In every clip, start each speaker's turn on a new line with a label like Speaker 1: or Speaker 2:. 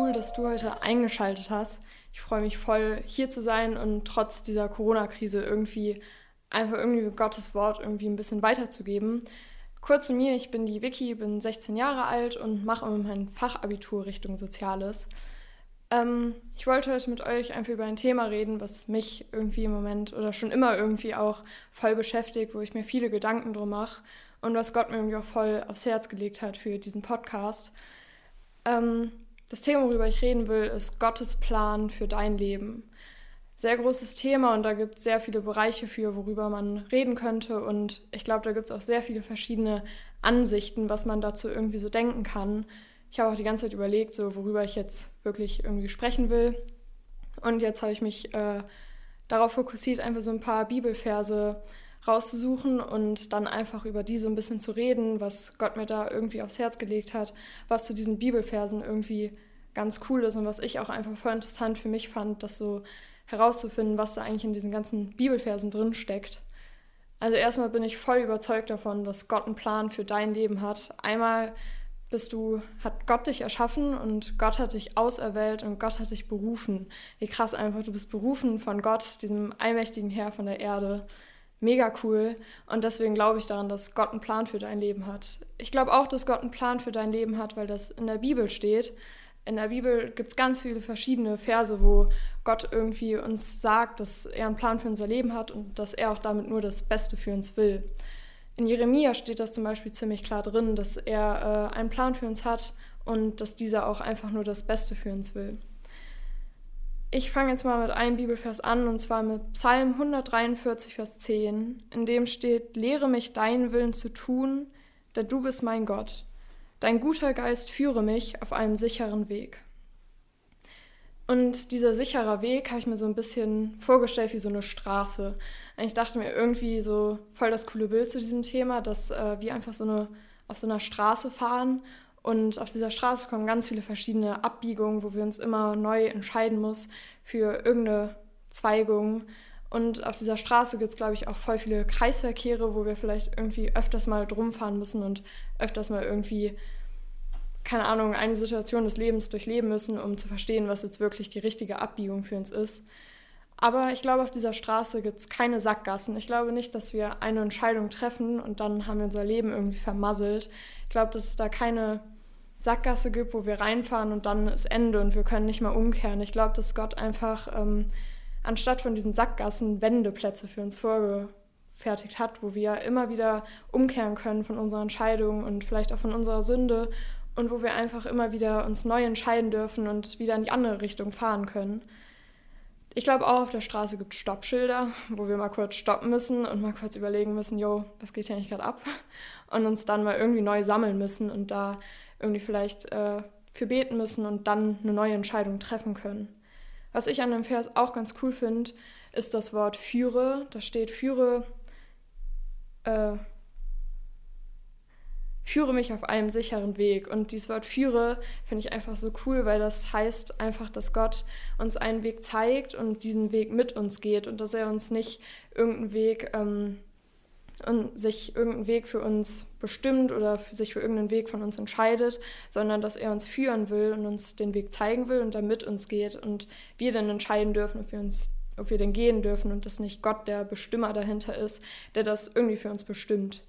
Speaker 1: cool, dass du heute eingeschaltet hast. Ich freue mich voll, hier zu sein und trotz dieser Corona-Krise irgendwie einfach irgendwie Gottes Wort irgendwie ein bisschen weiterzugeben. Kurz zu mir, ich bin die Vicky, bin 16 Jahre alt und mache mein Fachabitur Richtung Soziales. Ähm, ich wollte heute mit euch einfach über ein Thema reden, was mich irgendwie im Moment oder schon immer irgendwie auch voll beschäftigt, wo ich mir viele Gedanken drum mache und was Gott mir irgendwie auch voll aufs Herz gelegt hat für diesen Podcast. Ähm, das Thema, worüber ich reden will, ist Gottes Plan für dein Leben. Sehr großes Thema und da gibt es sehr viele Bereiche für, worüber man reden könnte. Und ich glaube, da gibt es auch sehr viele verschiedene Ansichten, was man dazu irgendwie so denken kann. Ich habe auch die ganze Zeit überlegt, so worüber ich jetzt wirklich irgendwie sprechen will. Und jetzt habe ich mich äh, darauf fokussiert, einfach so ein paar Bibelverse rauszusuchen und dann einfach über die so ein bisschen zu reden, was Gott mir da irgendwie aufs Herz gelegt hat, was zu diesen Bibelversen irgendwie ganz cool ist und was ich auch einfach voll interessant für mich fand, das so herauszufinden, was da eigentlich in diesen ganzen Bibelversen drin steckt. Also erstmal bin ich voll überzeugt davon, dass Gott einen Plan für dein Leben hat. Einmal bist du, hat Gott dich erschaffen und Gott hat dich auserwählt und Gott hat dich berufen. Wie krass einfach, du bist berufen von Gott, diesem allmächtigen Herr von der Erde mega cool. Und deswegen glaube ich daran, dass Gott einen Plan für dein Leben hat. Ich glaube auch, dass Gott einen Plan für dein Leben hat, weil das in der Bibel steht. In der Bibel gibt es ganz viele verschiedene Verse, wo Gott irgendwie uns sagt, dass er einen Plan für unser Leben hat und dass er auch damit nur das Beste für uns will. In Jeremia steht das zum Beispiel ziemlich klar drin, dass er äh, einen Plan für uns hat und dass dieser auch einfach nur das Beste für uns will. Ich fange jetzt mal mit einem Bibelvers an, und zwar mit Psalm 143, Vers 10, in dem steht, Lehre mich deinen Willen zu tun, denn du bist mein Gott. Dein guter Geist führe mich auf einem sicheren Weg. Und dieser sichere Weg habe ich mir so ein bisschen vorgestellt wie so eine Straße. Ich dachte mir irgendwie so voll das coole Bild zu diesem Thema, dass äh, wir einfach so eine auf so einer Straße fahren und auf dieser Straße kommen ganz viele verschiedene Abbiegungen, wo wir uns immer neu entscheiden muss für irgendeine Zweigung. Und auf dieser Straße gibt es, glaube ich, auch voll viele Kreisverkehre, wo wir vielleicht irgendwie öfters mal drum fahren müssen und öfters mal irgendwie, keine Ahnung, eine Situation des Lebens durchleben müssen, um zu verstehen, was jetzt wirklich die richtige Abbiegung für uns ist. Aber ich glaube, auf dieser Straße gibt es keine Sackgassen. Ich glaube nicht, dass wir eine Entscheidung treffen und dann haben wir unser Leben irgendwie vermasselt. Ich glaube, dass es da keine Sackgasse gibt, wo wir reinfahren und dann ist Ende und wir können nicht mehr umkehren. Ich glaube, dass Gott einfach ähm, anstatt von diesen Sackgassen Wendeplätze für uns vorgefertigt hat, wo wir immer wieder umkehren können von unserer Entscheidung und vielleicht auch von unserer Sünde und wo wir einfach immer wieder uns neu entscheiden dürfen und wieder in die andere Richtung fahren können. Ich glaube auch auf der Straße gibt es Stoppschilder, wo wir mal kurz stoppen müssen und mal kurz überlegen müssen, jo, was geht hier eigentlich gerade ab? Und uns dann mal irgendwie neu sammeln müssen und da irgendwie vielleicht äh, für beten müssen und dann eine neue Entscheidung treffen können. Was ich an dem Vers auch ganz cool finde, ist das Wort führe. Da steht führe, äh, führe mich auf einem sicheren Weg. Und dieses Wort führe finde ich einfach so cool, weil das heißt einfach, dass Gott uns einen Weg zeigt und diesen Weg mit uns geht und dass er uns nicht irgendeinen Weg ähm, und sich irgendeinen Weg für uns bestimmt oder sich für irgendeinen Weg von uns entscheidet, sondern dass er uns führen will und uns den Weg zeigen will und dann mit uns geht und wir dann entscheiden dürfen, ob wir uns ob wir denn gehen dürfen und dass nicht Gott der Bestimmer dahinter ist, der das irgendwie für uns bestimmt.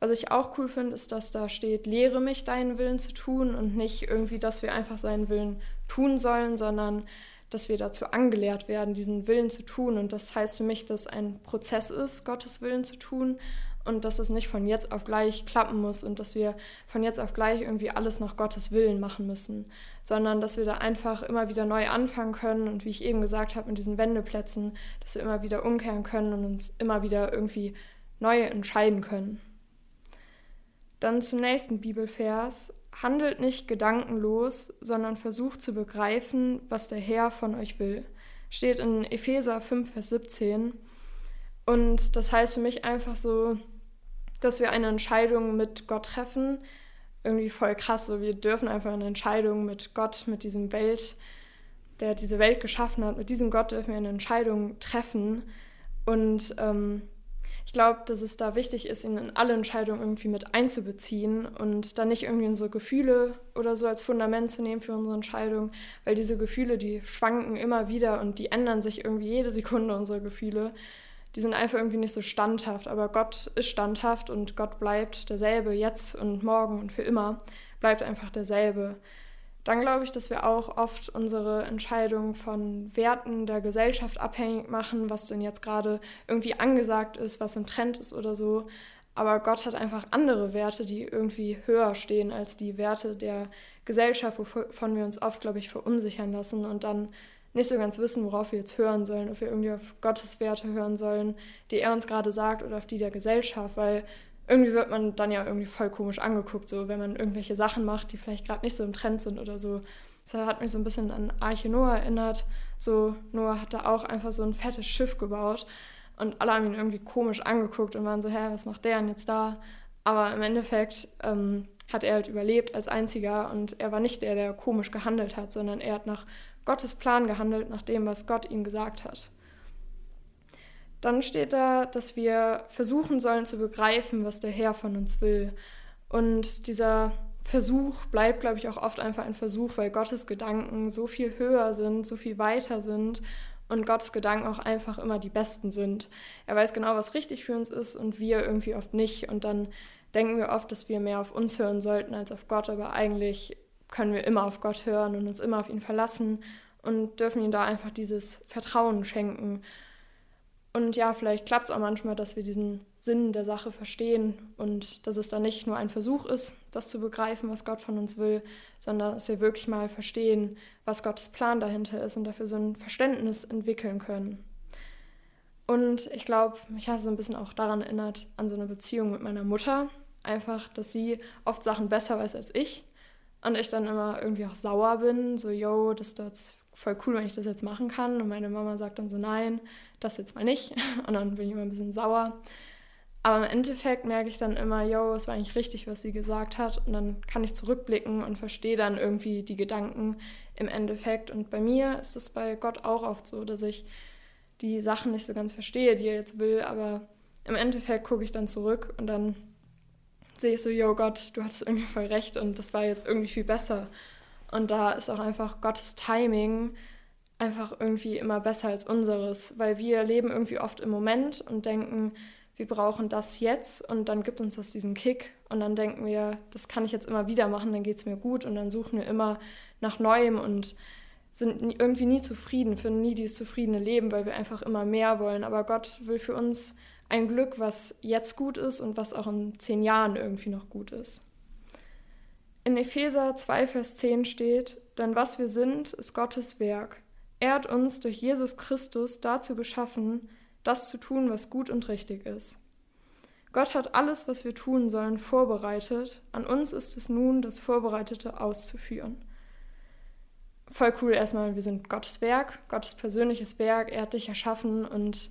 Speaker 1: Was ich auch cool finde, ist, dass da steht, lehre mich deinen Willen zu tun und nicht irgendwie, dass wir einfach seinen Willen tun sollen, sondern dass wir dazu angelehrt werden, diesen Willen zu tun. Und das heißt für mich, dass ein Prozess ist, Gottes Willen zu tun und dass es nicht von jetzt auf gleich klappen muss und dass wir von jetzt auf gleich irgendwie alles nach Gottes Willen machen müssen, sondern dass wir da einfach immer wieder neu anfangen können und wie ich eben gesagt habe, in diesen Wendeplätzen, dass wir immer wieder umkehren können und uns immer wieder irgendwie neu entscheiden können. Dann zum nächsten Bibelvers. Handelt nicht gedankenlos, sondern versucht zu begreifen, was der Herr von euch will. Steht in Epheser 5, Vers 17. Und das heißt für mich einfach so, dass wir eine Entscheidung mit Gott treffen. Irgendwie voll krass. So, wir dürfen einfach eine Entscheidung mit Gott, mit diesem Welt, der diese Welt geschaffen hat, mit diesem Gott dürfen wir eine Entscheidung treffen. Und ähm, ich glaube, dass es da wichtig ist, ihn in alle Entscheidungen irgendwie mit einzubeziehen und dann nicht irgendwie unsere Gefühle oder so als Fundament zu nehmen für unsere Entscheidung, weil diese Gefühle, die schwanken immer wieder und die ändern sich irgendwie jede Sekunde, unsere Gefühle. Die sind einfach irgendwie nicht so standhaft, aber Gott ist standhaft und Gott bleibt derselbe jetzt und morgen und für immer, bleibt einfach derselbe. Dann glaube ich, dass wir auch oft unsere Entscheidung von Werten der Gesellschaft abhängig machen, was denn jetzt gerade irgendwie angesagt ist, was ein Trend ist oder so. Aber Gott hat einfach andere Werte, die irgendwie höher stehen als die Werte der Gesellschaft, wovon wir uns oft, glaube ich, verunsichern lassen und dann nicht so ganz wissen, worauf wir jetzt hören sollen, ob wir irgendwie auf Gottes Werte hören sollen, die er uns gerade sagt, oder auf die der Gesellschaft, weil irgendwie wird man dann ja irgendwie voll komisch angeguckt, so wenn man irgendwelche Sachen macht, die vielleicht gerade nicht so im Trend sind oder so. Das hat mich so ein bisschen an Arche Noah erinnert. So, Noah hat da auch einfach so ein fettes Schiff gebaut und alle haben ihn irgendwie komisch angeguckt und waren so, hä, was macht der denn jetzt da? Aber im Endeffekt ähm, hat er halt überlebt als einziger und er war nicht der, der komisch gehandelt hat, sondern er hat nach Gottes Plan gehandelt, nach dem, was Gott ihm gesagt hat. Dann steht da, dass wir versuchen sollen zu begreifen, was der Herr von uns will. Und dieser Versuch bleibt, glaube ich, auch oft einfach ein Versuch, weil Gottes Gedanken so viel höher sind, so viel weiter sind und Gottes Gedanken auch einfach immer die besten sind. Er weiß genau, was richtig für uns ist und wir irgendwie oft nicht. Und dann denken wir oft, dass wir mehr auf uns hören sollten als auf Gott, aber eigentlich können wir immer auf Gott hören und uns immer auf ihn verlassen und dürfen ihm da einfach dieses Vertrauen schenken. Und ja, vielleicht klappt es auch manchmal, dass wir diesen Sinn der Sache verstehen und dass es dann nicht nur ein Versuch ist, das zu begreifen, was Gott von uns will, sondern dass wir wirklich mal verstehen, was Gottes Plan dahinter ist und dafür so ein Verständnis entwickeln können. Und ich glaube, mich hat so ein bisschen auch daran erinnert, an so eine Beziehung mit meiner Mutter. Einfach, dass sie oft Sachen besser weiß als ich und ich dann immer irgendwie auch sauer bin, so, yo, das ist jetzt voll cool, wenn ich das jetzt machen kann. Und meine Mama sagt dann so, nein, das jetzt mal nicht. Und dann bin ich immer ein bisschen sauer. Aber im Endeffekt merke ich dann immer, yo, es war eigentlich richtig, was sie gesagt hat. Und dann kann ich zurückblicken und verstehe dann irgendwie die Gedanken im Endeffekt. Und bei mir ist es bei Gott auch oft so, dass ich die Sachen nicht so ganz verstehe, die er jetzt will. Aber im Endeffekt gucke ich dann zurück und dann sehe ich so, yo Gott, du hattest irgendwie voll recht und das war jetzt irgendwie viel besser. Und da ist auch einfach Gottes Timing einfach irgendwie immer besser als unseres, weil wir leben irgendwie oft im Moment und denken, wir brauchen das jetzt und dann gibt uns das diesen Kick und dann denken wir, das kann ich jetzt immer wieder machen, dann geht es mir gut und dann suchen wir immer nach Neuem und sind irgendwie nie zufrieden, finden nie dieses zufriedene Leben, weil wir einfach immer mehr wollen. Aber Gott will für uns ein Glück, was jetzt gut ist und was auch in zehn Jahren irgendwie noch gut ist. In Epheser 2, Vers 10 steht, denn was wir sind, ist Gottes Werk. Er hat uns durch Jesus Christus dazu geschaffen, das zu tun, was gut und richtig ist. Gott hat alles, was wir tun sollen, vorbereitet. An uns ist es nun, das Vorbereitete auszuführen. Voll cool erstmal, wir sind Gottes Werk, Gottes persönliches Werk. Er hat dich erschaffen und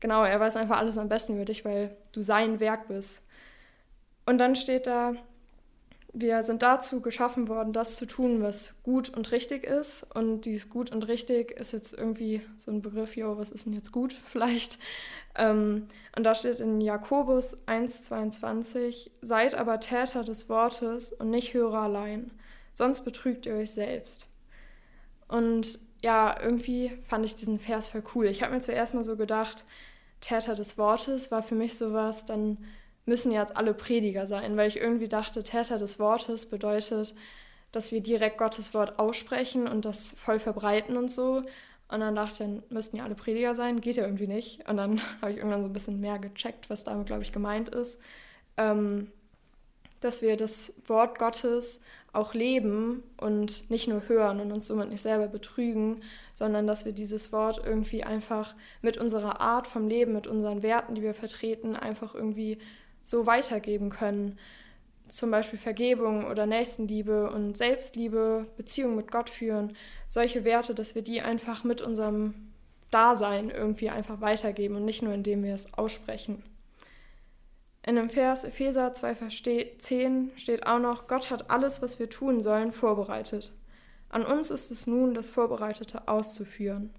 Speaker 1: genau, er weiß einfach alles am besten über dich, weil du sein Werk bist. Und dann steht da, wir sind dazu geschaffen worden, das zu tun, was gut und richtig ist. Und dieses gut und richtig ist jetzt irgendwie so ein Begriff, jo, was ist denn jetzt gut vielleicht? Ähm, und da steht in Jakobus 1,22, seid aber Täter des Wortes und nicht Hörer allein, sonst betrügt ihr euch selbst. Und ja, irgendwie fand ich diesen Vers voll cool. Ich habe mir zuerst mal so gedacht, Täter des Wortes war für mich sowas, dann müssen jetzt alle Prediger sein, weil ich irgendwie dachte, Täter des Wortes bedeutet, dass wir direkt Gottes Wort aussprechen und das voll verbreiten und so. Und dann dachte ich, dann müssten ja alle Prediger sein, geht ja irgendwie nicht. Und dann habe ich irgendwann so ein bisschen mehr gecheckt, was damit, glaube ich, gemeint ist. Ähm, dass wir das Wort Gottes auch leben und nicht nur hören und uns somit nicht selber betrügen, sondern dass wir dieses Wort irgendwie einfach mit unserer Art vom Leben, mit unseren Werten, die wir vertreten, einfach irgendwie so weitergeben können. Zum Beispiel Vergebung oder Nächstenliebe und Selbstliebe, Beziehung mit Gott führen. Solche Werte, dass wir die einfach mit unserem Dasein irgendwie einfach weitergeben und nicht nur indem wir es aussprechen. In dem Vers Epheser 2, Vers 10 steht auch noch, Gott hat alles, was wir tun sollen, vorbereitet. An uns ist es nun, das Vorbereitete auszuführen.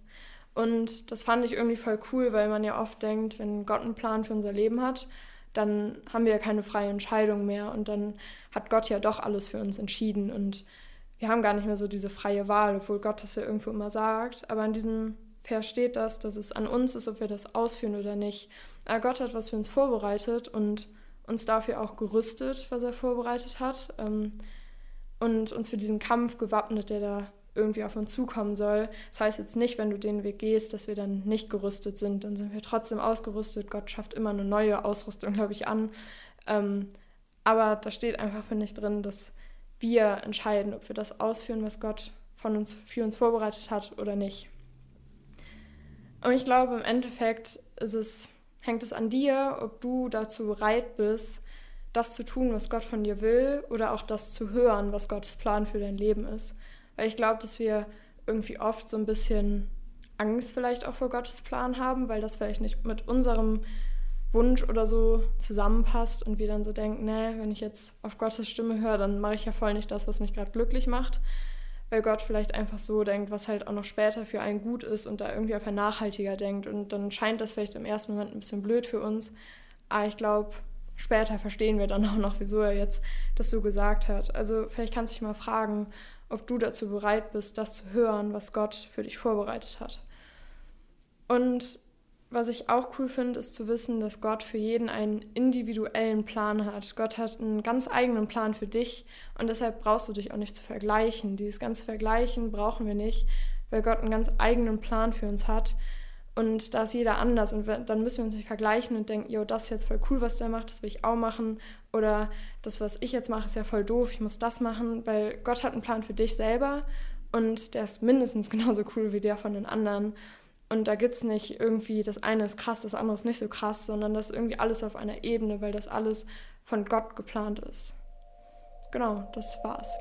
Speaker 1: Und das fand ich irgendwie voll cool, weil man ja oft denkt, wenn Gott einen Plan für unser Leben hat, dann haben wir ja keine freie Entscheidung mehr und dann hat Gott ja doch alles für uns entschieden und wir haben gar nicht mehr so diese freie Wahl, obwohl Gott das ja irgendwo immer sagt. Aber in diesem Vers steht das, dass es an uns ist, ob wir das ausführen oder nicht. Aber Gott hat was für uns vorbereitet und uns dafür auch gerüstet, was er vorbereitet hat. Ähm, und uns für diesen Kampf gewappnet, der da irgendwie auf uns zukommen soll. Das heißt jetzt nicht, wenn du den Weg gehst, dass wir dann nicht gerüstet sind. Dann sind wir trotzdem ausgerüstet. Gott schafft immer eine neue Ausrüstung, glaube ich, an. Ähm, aber da steht einfach, finde ich, drin, dass wir entscheiden, ob wir das ausführen, was Gott von uns, für uns vorbereitet hat oder nicht. Und ich glaube, im Endeffekt es, hängt es an dir, ob du dazu bereit bist, das zu tun, was Gott von dir will, oder auch das zu hören, was Gottes Plan für dein Leben ist. Weil ich glaube, dass wir irgendwie oft so ein bisschen Angst vielleicht auch vor Gottes Plan haben, weil das vielleicht nicht mit unserem Wunsch oder so zusammenpasst und wir dann so denken, nee, wenn ich jetzt auf Gottes Stimme höre, dann mache ich ja voll nicht das, was mich gerade glücklich macht, weil Gott vielleicht einfach so denkt, was halt auch noch später für einen gut ist und da irgendwie einfach nachhaltiger denkt. Und dann scheint das vielleicht im ersten Moment ein bisschen blöd für uns, aber ich glaube, später verstehen wir dann auch noch, wieso er jetzt das so gesagt hat. Also vielleicht kannst du dich mal fragen, ob du dazu bereit bist, das zu hören, was Gott für dich vorbereitet hat. Und was ich auch cool finde, ist zu wissen, dass Gott für jeden einen individuellen Plan hat. Gott hat einen ganz eigenen Plan für dich und deshalb brauchst du dich auch nicht zu vergleichen. Dieses ganze Vergleichen brauchen wir nicht, weil Gott einen ganz eigenen Plan für uns hat. Und da ist jeder anders und dann müssen wir uns nicht vergleichen und denken, jo, das ist jetzt voll cool, was der macht, das will ich auch machen. Oder das, was ich jetzt mache, ist ja voll doof, ich muss das machen, weil Gott hat einen Plan für dich selber und der ist mindestens genauso cool wie der von den anderen. Und da gibt es nicht irgendwie, das eine ist krass, das andere ist nicht so krass, sondern das ist irgendwie alles auf einer Ebene, weil das alles von Gott geplant ist. Genau, das war's.